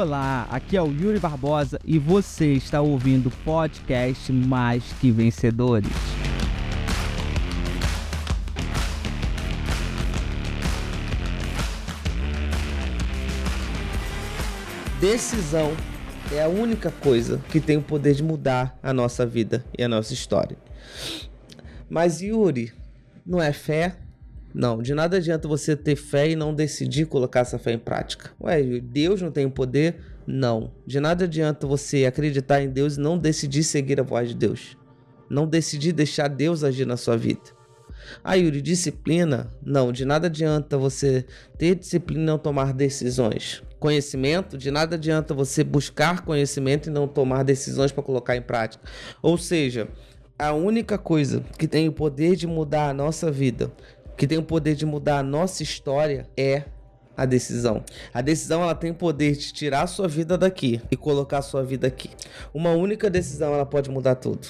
Olá, aqui é o Yuri Barbosa e você está ouvindo o podcast Mais Que Vencedores. Decisão é a única coisa que tem o poder de mudar a nossa vida e a nossa história. Mas Yuri, não é fé? Não, de nada adianta você ter fé e não decidir colocar essa fé em prática. Ué, Deus não tem o poder? Não. De nada adianta você acreditar em Deus e não decidir seguir a voz de Deus. Não decidir deixar Deus agir na sua vida. Ah, Yuri, disciplina? Não, de nada adianta você ter disciplina e não tomar decisões. Conhecimento? De nada adianta você buscar conhecimento e não tomar decisões para colocar em prática. Ou seja, a única coisa que tem o poder de mudar a nossa vida que tem o poder de mudar a nossa história é a decisão. A decisão ela tem o poder de tirar a sua vida daqui e colocar a sua vida aqui. Uma única decisão ela pode mudar tudo.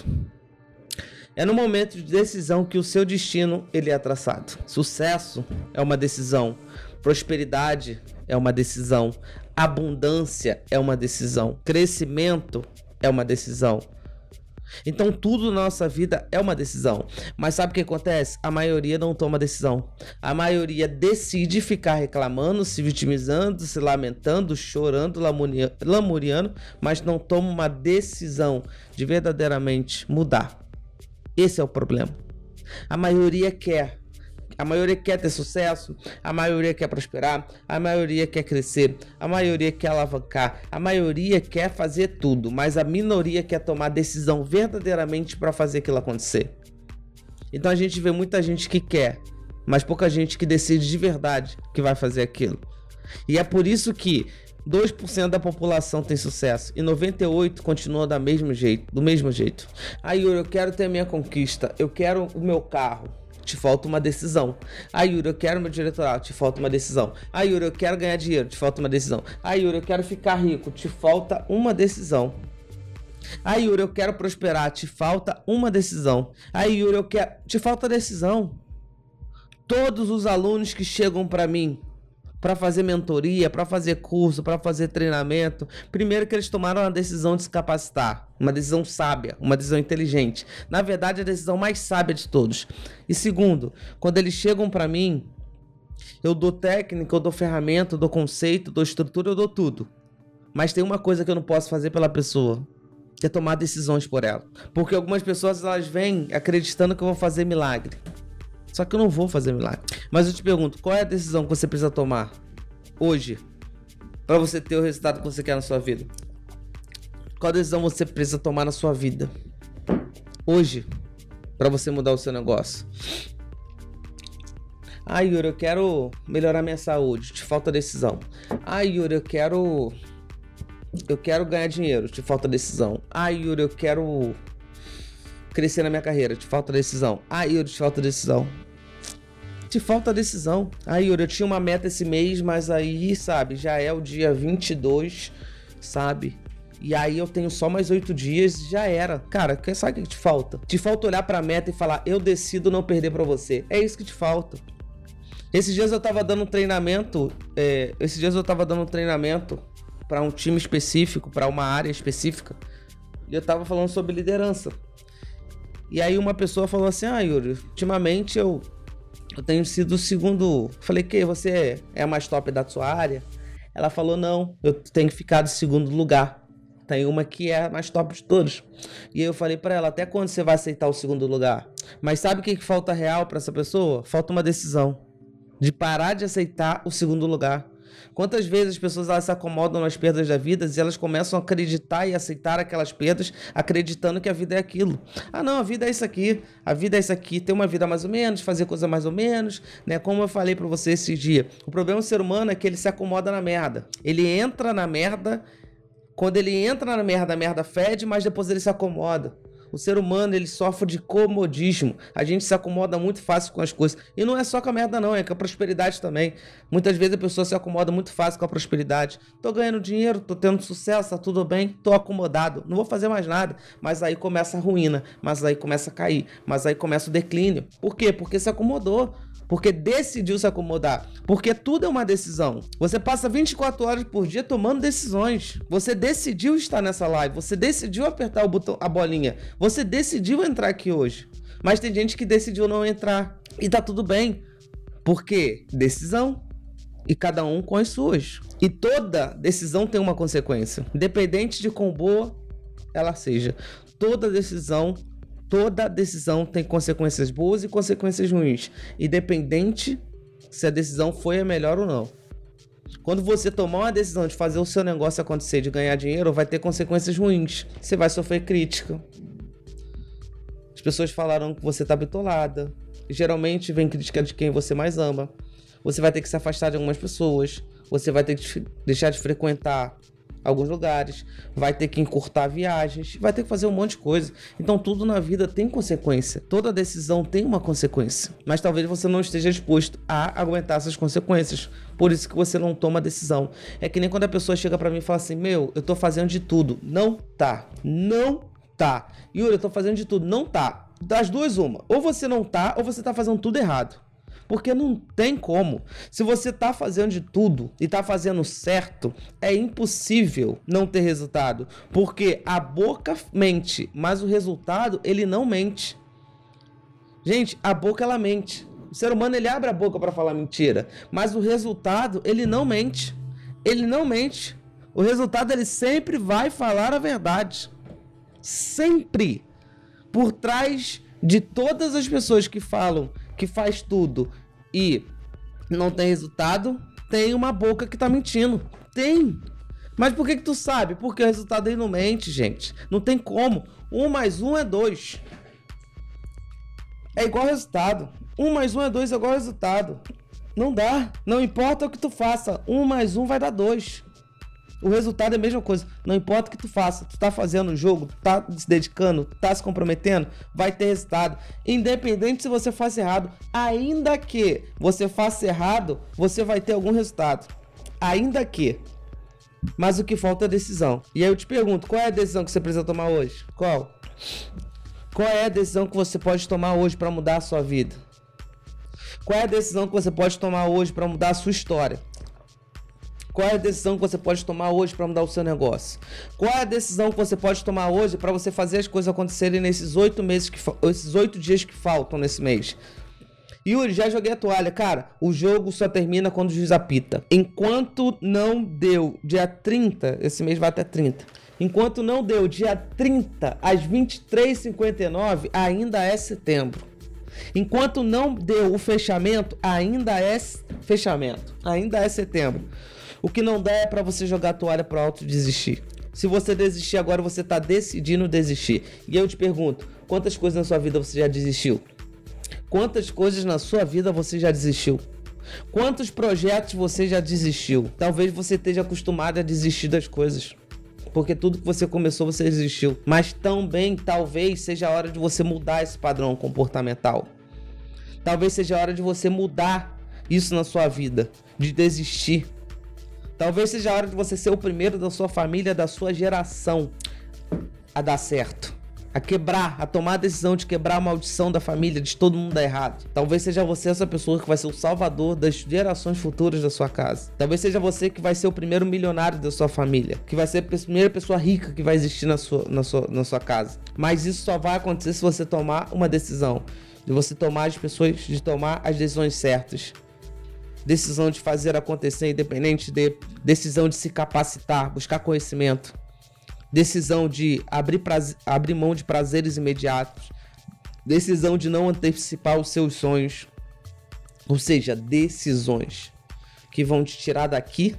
É no momento de decisão que o seu destino ele é traçado. Sucesso é uma decisão, prosperidade é uma decisão, abundância é uma decisão, crescimento é uma decisão. Então tudo na nossa vida é uma decisão. Mas sabe o que acontece? A maioria não toma decisão. A maioria decide ficar reclamando, se vitimizando, se lamentando, chorando, lamuriando, mas não toma uma decisão de verdadeiramente mudar. Esse é o problema. A maioria quer, a maioria quer ter sucesso, a maioria quer prosperar, a maioria quer crescer, a maioria quer alavancar, a maioria quer fazer tudo, mas a minoria quer tomar decisão verdadeiramente para fazer aquilo acontecer. Então a gente vê muita gente que quer, mas pouca gente que decide de verdade que vai fazer aquilo. E é por isso que 2% da população tem sucesso e 98 continua da mesmo jeito, do mesmo jeito. Aí eu quero ter minha conquista, eu quero o meu carro te falta uma decisão. Ah, Yuri, eu quero meu diretorado, te falta uma decisão. Ah, Yuri, eu quero ganhar dinheiro, te falta uma decisão. Ah, Yuri, eu quero ficar rico, te falta uma decisão. Ah, Yuri, eu quero prosperar, te falta uma decisão. Ah, Yuri, eu quero. Te falta decisão. Todos os alunos que chegam para mim para fazer mentoria, para fazer curso, para fazer treinamento. Primeiro que eles tomaram a decisão de se capacitar, uma decisão sábia, uma decisão inteligente. Na verdade, a decisão mais sábia de todos. E segundo, quando eles chegam para mim, eu dou técnica, eu dou ferramenta, eu dou conceito, eu dou estrutura, eu dou tudo. Mas tem uma coisa que eu não posso fazer pela pessoa, que é tomar decisões por ela. Porque algumas pessoas elas vêm acreditando que eu vou fazer milagre. Só que eu não vou fazer milagre. Mas eu te pergunto, qual é a decisão que você precisa tomar hoje para você ter o resultado que você quer na sua vida? Qual decisão você precisa tomar na sua vida hoje para você mudar o seu negócio? Ah, Yuri, eu quero melhorar minha saúde. Te falta decisão. Ah, Yuri, eu quero eu quero ganhar dinheiro. Te falta decisão. Ah, Yuri, eu quero crescer na minha carreira. Te falta decisão. Ah, Yuri, te falta decisão. Te falta decisão. Ah, Yuri, eu tinha uma meta esse mês, mas aí, sabe, já é o dia 22, sabe? E aí eu tenho só mais oito dias já era. Cara, sabe o que te falta? Te falta olhar pra meta e falar, eu decido não perder para você. É isso que te falta. Esses dias eu tava dando um treinamento. É, esses dias eu tava dando um treinamento para um time específico, para uma área específica. E eu tava falando sobre liderança. E aí uma pessoa falou assim: Ah, Yuri, ultimamente eu, eu tenho sido o segundo. Falei, que você é a mais top da sua área? Ela falou: Não, eu tenho ficado em segundo lugar. Tem uma que é a mais top de todos. E eu falei para ela: Até quando você vai aceitar o segundo lugar? Mas sabe o que, que falta real para essa pessoa? Falta uma decisão de parar de aceitar o segundo lugar. Quantas vezes as pessoas elas se acomodam nas perdas da vida e elas começam a acreditar e aceitar aquelas perdas, acreditando que a vida é aquilo. Ah, não, a vida é isso aqui. A vida é isso aqui. Ter uma vida mais ou menos, fazer coisa mais ou menos, né? Como eu falei para você esse dia. O problema do ser humano é que ele se acomoda na merda. Ele entra na merda. Quando ele entra na merda, a merda fede, mas depois ele se acomoda. O ser humano, ele sofre de comodismo. A gente se acomoda muito fácil com as coisas. E não é só com a merda, não, é com a prosperidade também. Muitas vezes a pessoa se acomoda muito fácil com a prosperidade. Tô ganhando dinheiro, tô tendo sucesso, tá tudo bem, tô acomodado, não vou fazer mais nada. Mas aí começa a ruína, mas aí começa a cair, mas aí começa o declínio. Por quê? Porque se acomodou. Porque decidiu se acomodar. Porque tudo é uma decisão. Você passa 24 horas por dia tomando decisões. Você decidiu estar nessa live, você decidiu apertar o botão, a bolinha, você decidiu entrar aqui hoje. Mas tem gente que decidiu não entrar. E tá tudo bem. Porque decisão. E cada um com as suas. E toda decisão tem uma consequência. Independente de quão boa ela seja. Toda decisão toda decisão tem consequências boas e consequências ruins, independente se a decisão foi a melhor ou não. Quando você tomar uma decisão de fazer o seu negócio acontecer, de ganhar dinheiro, vai ter consequências ruins. Você vai sofrer crítica. As pessoas falaram que você tá bitolada. Geralmente vem crítica de quem você mais ama. Você vai ter que se afastar de algumas pessoas. Você vai ter que deixar de frequentar alguns lugares, vai ter que encurtar viagens, vai ter que fazer um monte de coisa. Então tudo na vida tem consequência. Toda decisão tem uma consequência. Mas talvez você não esteja disposto a aguentar essas consequências. Por isso que você não toma decisão. É que nem quando a pessoa chega para mim e fala assim: "Meu, eu tô fazendo de tudo". Não tá. Não tá. Yuri, eu tô fazendo de tudo. Não tá. Das duas uma. Ou você não tá ou você tá fazendo tudo errado. Porque não tem como. Se você tá fazendo de tudo e tá fazendo certo, é impossível não ter resultado. Porque a boca mente, mas o resultado ele não mente. Gente, a boca ela mente. O ser humano ele abre a boca para falar mentira, mas o resultado ele não mente. Ele não mente. O resultado ele sempre vai falar a verdade. Sempre. Por trás de todas as pessoas que falam que faz tudo e não tem resultado, tem uma boca que tá mentindo. Tem. Mas por que que tu sabe? Porque o resultado aí não mente, gente. Não tem como. Um mais um é dois. É igual resultado. Um mais um é dois é igual resultado. Não dá. Não importa o que tu faça. Um mais um vai dar dois. O resultado é a mesma coisa. Não importa o que tu faça, tu tá fazendo o jogo, tá se dedicando, tá se comprometendo, vai ter resultado. Independente se você faça errado, ainda que você faça errado, você vai ter algum resultado. Ainda que. Mas o que falta é decisão. E aí eu te pergunto, qual é a decisão que você precisa tomar hoje? Qual? Qual é a decisão que você pode tomar hoje para mudar a sua vida? Qual é a decisão que você pode tomar hoje para mudar a sua história? Qual é a decisão que você pode tomar hoje para mudar o seu negócio? Qual é a decisão que você pode tomar hoje para você fazer as coisas acontecerem nesses oito meses que esses oito dias que faltam nesse mês? Yuri, já joguei a toalha. Cara, o jogo só termina quando o juiz apita. Enquanto não deu dia 30, esse mês vai até 30. Enquanto não deu dia 30 às 23h59, ainda é setembro. Enquanto não deu o fechamento, ainda é fechamento. Ainda é setembro. O que não dá é para você jogar a toalha pro alto e desistir. Se você desistir agora, você tá decidindo desistir. E eu te pergunto, quantas coisas na sua vida você já desistiu? Quantas coisas na sua vida você já desistiu? Quantos projetos você já desistiu? Talvez você esteja acostumado a desistir das coisas. Porque tudo que você começou, você desistiu. Mas também, talvez, seja a hora de você mudar esse padrão comportamental. Talvez seja a hora de você mudar isso na sua vida. De desistir. Talvez seja a hora de você ser o primeiro da sua família, da sua geração a dar certo. A quebrar, a tomar a decisão de quebrar a maldição da família, de todo mundo dar errado. Talvez seja você essa pessoa que vai ser o salvador das gerações futuras da sua casa. Talvez seja você que vai ser o primeiro milionário da sua família. Que vai ser a primeira pessoa rica que vai existir na sua, na sua, na sua casa. Mas isso só vai acontecer se você tomar uma decisão. De você tomar as pessoas, de tomar as decisões certas decisão de fazer acontecer, independente de decisão de se capacitar, buscar conhecimento, decisão de abrir, prazer, abrir mão de prazeres imediatos, decisão de não antecipar os seus sonhos, ou seja, decisões que vão te tirar daqui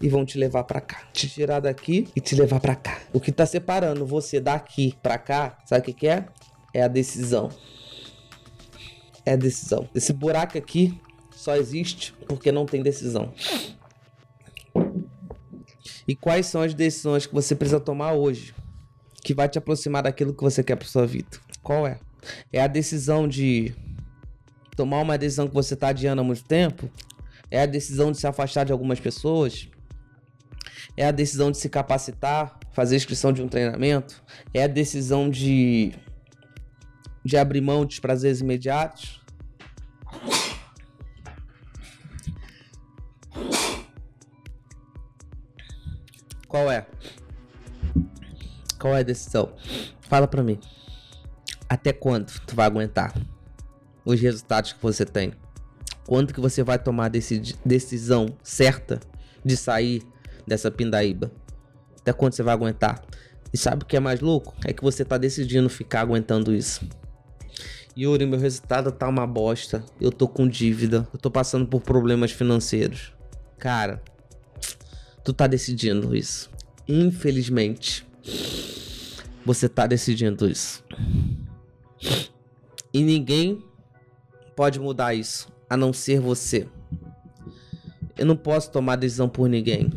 e vão te levar para cá. Te tirar daqui e te levar para cá. O que tá separando você daqui para cá, sabe o que, que é? É a decisão. É a decisão. Esse buraco aqui só existe porque não tem decisão. E quais são as decisões que você precisa tomar hoje que vai te aproximar daquilo que você quer para sua vida? Qual é? É a decisão de tomar uma decisão que você está adiando há muito tempo? É a decisão de se afastar de algumas pessoas? É a decisão de se capacitar, fazer inscrição de um treinamento? É a decisão de de abrir mão dos prazeres imediatos? Qual é? Qual é a decisão? Fala pra mim. Até quando tu vai aguentar os resultados que você tem? Quando que você vai tomar a decisão certa de sair dessa pindaíba? Até quando você vai aguentar? E sabe o que é mais louco? É que você tá decidindo ficar aguentando isso. Yuri, meu resultado tá uma bosta. Eu tô com dívida. Eu tô passando por problemas financeiros. Cara, tu tá decidindo isso. Infelizmente, você tá decidindo isso. E ninguém pode mudar isso, a não ser você. Eu não posso tomar decisão por ninguém.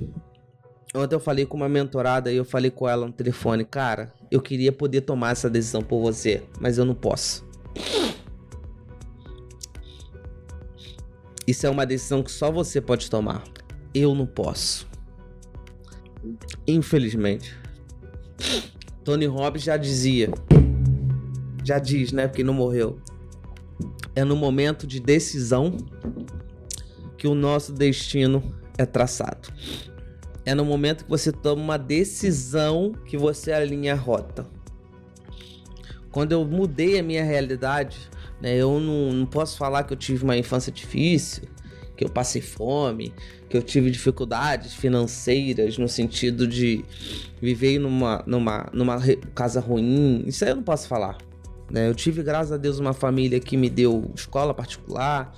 Ontem eu falei com uma mentorada e eu falei com ela no telefone, cara, eu queria poder tomar essa decisão por você, mas eu não posso. Isso é uma decisão que só você pode tomar. Eu não posso. Infelizmente. Tony Robbins já dizia. Já diz, né? Porque não morreu. É no momento de decisão que o nosso destino é traçado. É no momento que você toma uma decisão que você alinha a rota. Quando eu mudei a minha realidade, né, eu não, não posso falar que eu tive uma infância difícil, que eu passei fome, que eu tive dificuldades financeiras no sentido de viver numa, numa, numa casa ruim. Isso aí eu não posso falar. Né? Eu tive, graças a Deus, uma família que me deu escola particular,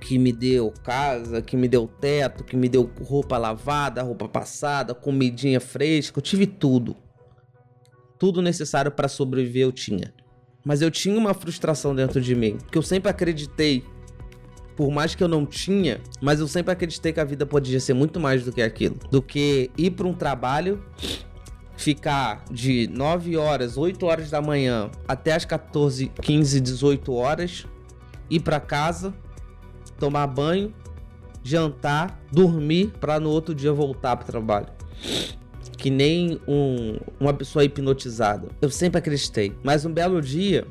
que me deu casa, que me deu teto, que me deu roupa lavada, roupa passada, comidinha fresca. Eu tive tudo. Tudo necessário para sobreviver eu tinha. Mas eu tinha uma frustração dentro de mim, que eu sempre acreditei por mais que eu não tinha, mas eu sempre acreditei que a vida podia ser muito mais do que aquilo. Do que ir para um trabalho, ficar de 9 horas, 8 horas da manhã até as 14, 15, 18 horas, ir para casa, tomar banho, jantar, dormir para no outro dia voltar para o trabalho. Que nem um, uma pessoa hipnotizada. Eu sempre acreditei. Mas um belo dia,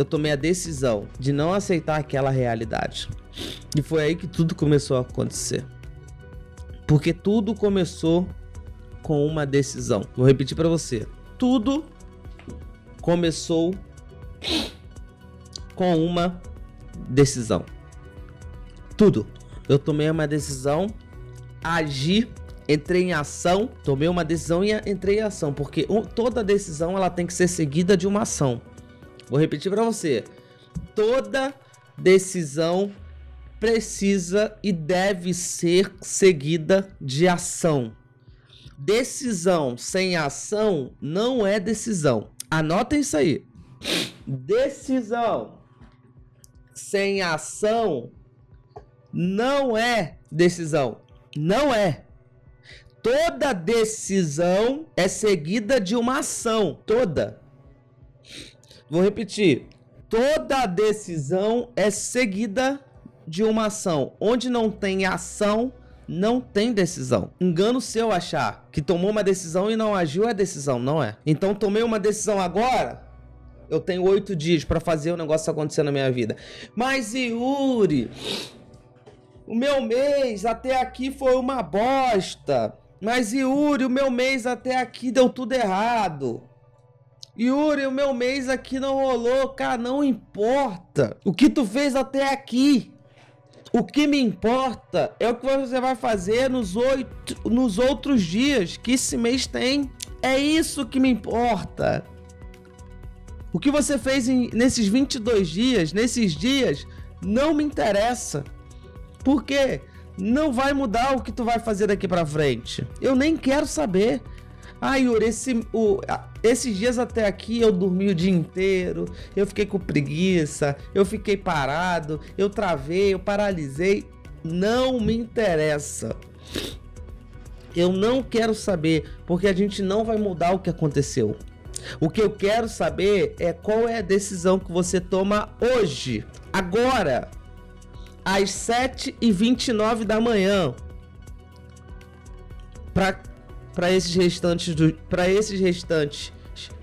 eu tomei a decisão de não aceitar aquela realidade. E foi aí que tudo começou a acontecer. Porque tudo começou com uma decisão. Vou repetir para você. Tudo começou com uma decisão. Tudo. Eu tomei uma decisão, agi, entrei em ação, tomei uma decisão e entrei em ação, porque toda decisão ela tem que ser seguida de uma ação. Vou repetir para você. Toda decisão precisa e deve ser seguida de ação. Decisão sem ação não é decisão. Anotem isso aí. Decisão sem ação não é decisão. Não é. Toda decisão é seguida de uma ação. Toda. Vou repetir. Toda decisão é seguida de uma ação. Onde não tem ação, não tem decisão. Engano seu achar que tomou uma decisão e não agiu é decisão, não é? Então tomei uma decisão agora. Eu tenho oito dias para fazer o negócio acontecer na minha vida. Mas Yuri, o meu mês até aqui foi uma bosta. Mas Yuri, o meu mês até aqui deu tudo errado. Yuri, o meu mês aqui não rolou, cara, não importa. O que tu fez até aqui. O que me importa é o que você vai fazer nos, oito, nos outros dias que esse mês tem. É isso que me importa. O que você fez em, nesses 22 dias, nesses dias, não me interessa. Por quê? Não vai mudar o que tu vai fazer daqui para frente. Eu nem quero saber. Ah, Yuri, esse, o, esses dias até aqui eu dormi o dia inteiro, eu fiquei com preguiça, eu fiquei parado, eu travei, eu paralisei. Não me interessa. Eu não quero saber, porque a gente não vai mudar o que aconteceu. O que eu quero saber é qual é a decisão que você toma hoje, agora, às 7h29 da manhã, para para esses restantes do, para esses restantes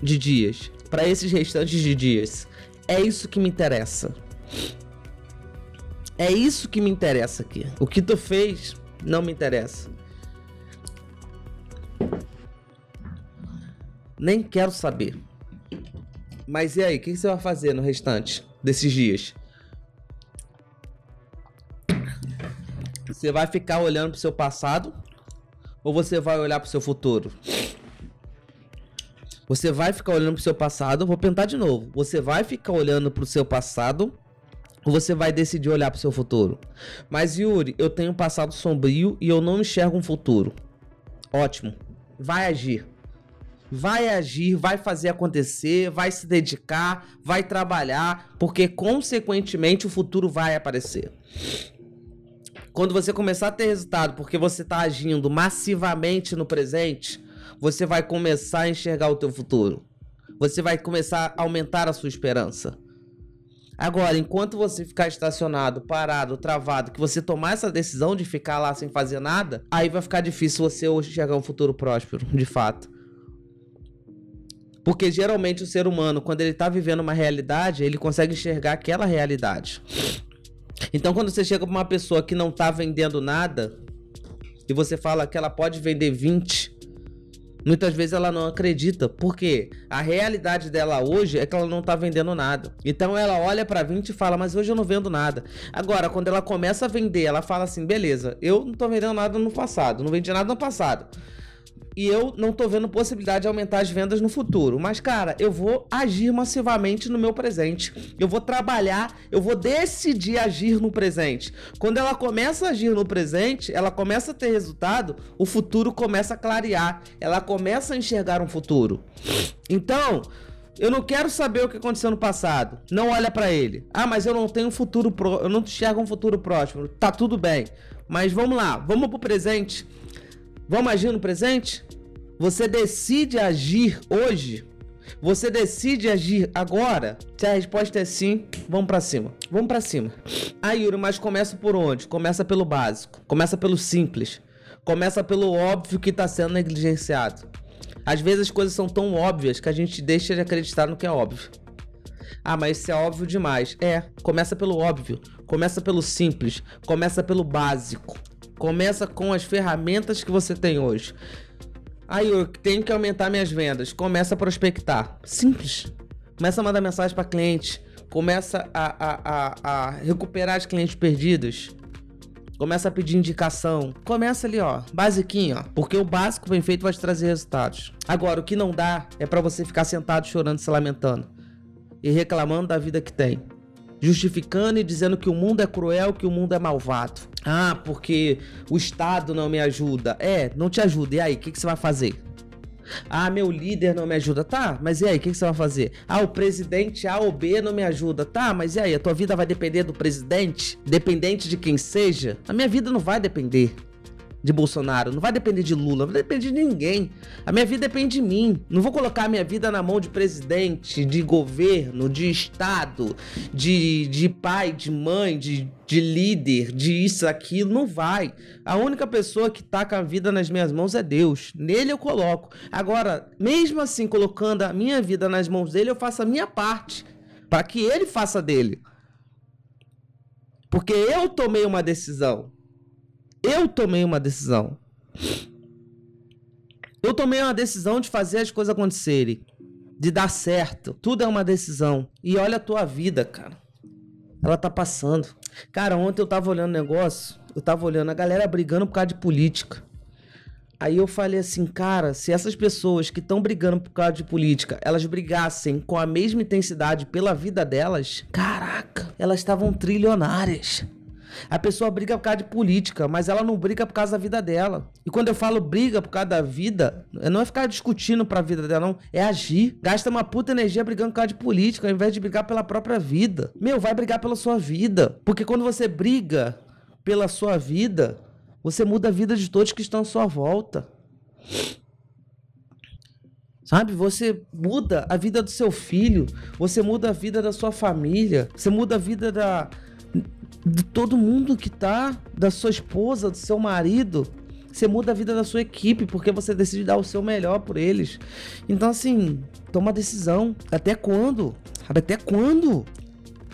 de dias, para esses restantes de dias. É isso que me interessa. É isso que me interessa aqui. O que tu fez não me interessa. Nem quero saber. Mas e aí, o que você vai fazer no restante desses dias? Você vai ficar olhando pro seu passado ou você vai olhar pro seu futuro? Você vai ficar olhando pro seu passado, vou tentar de novo. Você vai ficar olhando pro seu passado ou você vai decidir olhar pro seu futuro? Mas Yuri, eu tenho um passado sombrio e eu não enxergo um futuro. Ótimo. Vai agir. Vai agir, vai fazer acontecer, vai se dedicar, vai trabalhar, porque consequentemente o futuro vai aparecer. Quando você começar a ter resultado porque você está agindo massivamente no presente, você vai começar a enxergar o teu futuro. Você vai começar a aumentar a sua esperança. Agora, enquanto você ficar estacionado, parado, travado, que você tomar essa decisão de ficar lá sem fazer nada, aí vai ficar difícil você hoje enxergar um futuro próspero, de fato. Porque geralmente o ser humano, quando ele tá vivendo uma realidade, ele consegue enxergar aquela realidade. Então, quando você chega pra uma pessoa que não tá vendendo nada, e você fala que ela pode vender 20, Muitas vezes ela não acredita, porque a realidade dela hoje é que ela não tá vendendo nada. Então ela olha para 20 e fala: "Mas hoje eu não vendo nada". Agora, quando ela começa a vender, ela fala assim: "Beleza, eu não tô vendendo nada no passado, não vendi nada no passado e eu não tô vendo possibilidade de aumentar as vendas no futuro. Mas, cara, eu vou agir massivamente no meu presente. Eu vou trabalhar, eu vou decidir agir no presente. Quando ela começa a agir no presente, ela começa a ter resultado, o futuro começa a clarear. Ela começa a enxergar um futuro. Então, eu não quero saber o que aconteceu no passado. Não olha para ele. Ah, mas eu não tenho futuro pro... eu não enxergo um futuro próximo. Tá tudo bem. Mas vamos lá, vamos pro presente. Vamos agir no presente? Você decide agir hoje? Você decide agir agora? Se a resposta é sim, vamos para cima. Vamos para cima. Ah, Yuri, mas começa por onde? Começa pelo básico. Começa pelo simples. Começa pelo óbvio que está sendo negligenciado. Às vezes as coisas são tão óbvias que a gente deixa de acreditar no que é óbvio. Ah, mas isso é óbvio demais. É, começa pelo óbvio. Começa pelo simples. Começa pelo básico. Começa com as ferramentas que você tem hoje. Aí eu tenho que aumentar minhas vendas. Começa a prospectar. Simples. Começa a mandar mensagem para cliente. Começa a, a, a, a recuperar os clientes perdidos. Começa a pedir indicação. Começa ali, ó, basiquinho, ó. Porque o básico bem feito vai te trazer resultados. Agora, o que não dá é para você ficar sentado chorando, se lamentando e reclamando da vida que tem justificando e dizendo que o mundo é cruel, que o mundo é malvado. Ah, porque o Estado não me ajuda. É, não te ajuda. E aí, o que, que, você vai fazer? Ah, meu líder não me ajuda. Tá, mas e aí, o que, que, você vai fazer? Ah, o presidente A ou B não me ajuda. Tá, mas e aí, a tua vida vai depender do presidente? Dependente de quem seja? A minha vida não vai depender de Bolsonaro, não vai depender de Lula, não vai depender de ninguém. A minha vida depende de mim. Não vou colocar a minha vida na mão de presidente, de governo, de estado, de, de pai, de mãe, de, de líder, de isso, aquilo. Não vai. A única pessoa que tá com a vida nas minhas mãos é Deus. Nele eu coloco. Agora, mesmo assim, colocando a minha vida nas mãos dele, eu faço a minha parte para que ele faça dele. Porque eu tomei uma decisão. Eu tomei uma decisão. Eu tomei uma decisão de fazer as coisas acontecerem. De dar certo. Tudo é uma decisão. E olha a tua vida, cara. Ela tá passando. Cara, ontem eu tava olhando negócio. Eu tava olhando a galera brigando por causa de política. Aí eu falei assim, cara, se essas pessoas que estão brigando por causa de política, elas brigassem com a mesma intensidade pela vida delas, caraca, elas estavam trilionárias. A pessoa briga por causa de política, mas ela não briga por causa da vida dela. E quando eu falo briga por causa da vida, não é ficar discutindo pra vida dela, não. É agir. Gasta uma puta energia brigando por causa de política, ao invés de brigar pela própria vida. Meu, vai brigar pela sua vida. Porque quando você briga pela sua vida, você muda a vida de todos que estão à sua volta. Sabe? Você muda a vida do seu filho, você muda a vida da sua família, você muda a vida da, de todo mundo que tá, da sua esposa, do seu marido. Você muda a vida da sua equipe porque você decide dar o seu melhor por eles. Então, assim, toma decisão. Até quando? Sabe, até quando?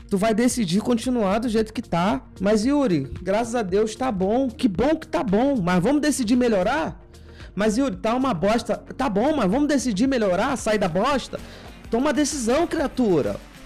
Tu vai decidir continuar do jeito que tá. Mas, Yuri, graças a Deus tá bom. Que bom que tá bom. Mas vamos decidir melhorar? Mas Yuri, tá uma bosta. Tá bom, mas vamos decidir melhorar, sair da bosta? Toma decisão, criatura.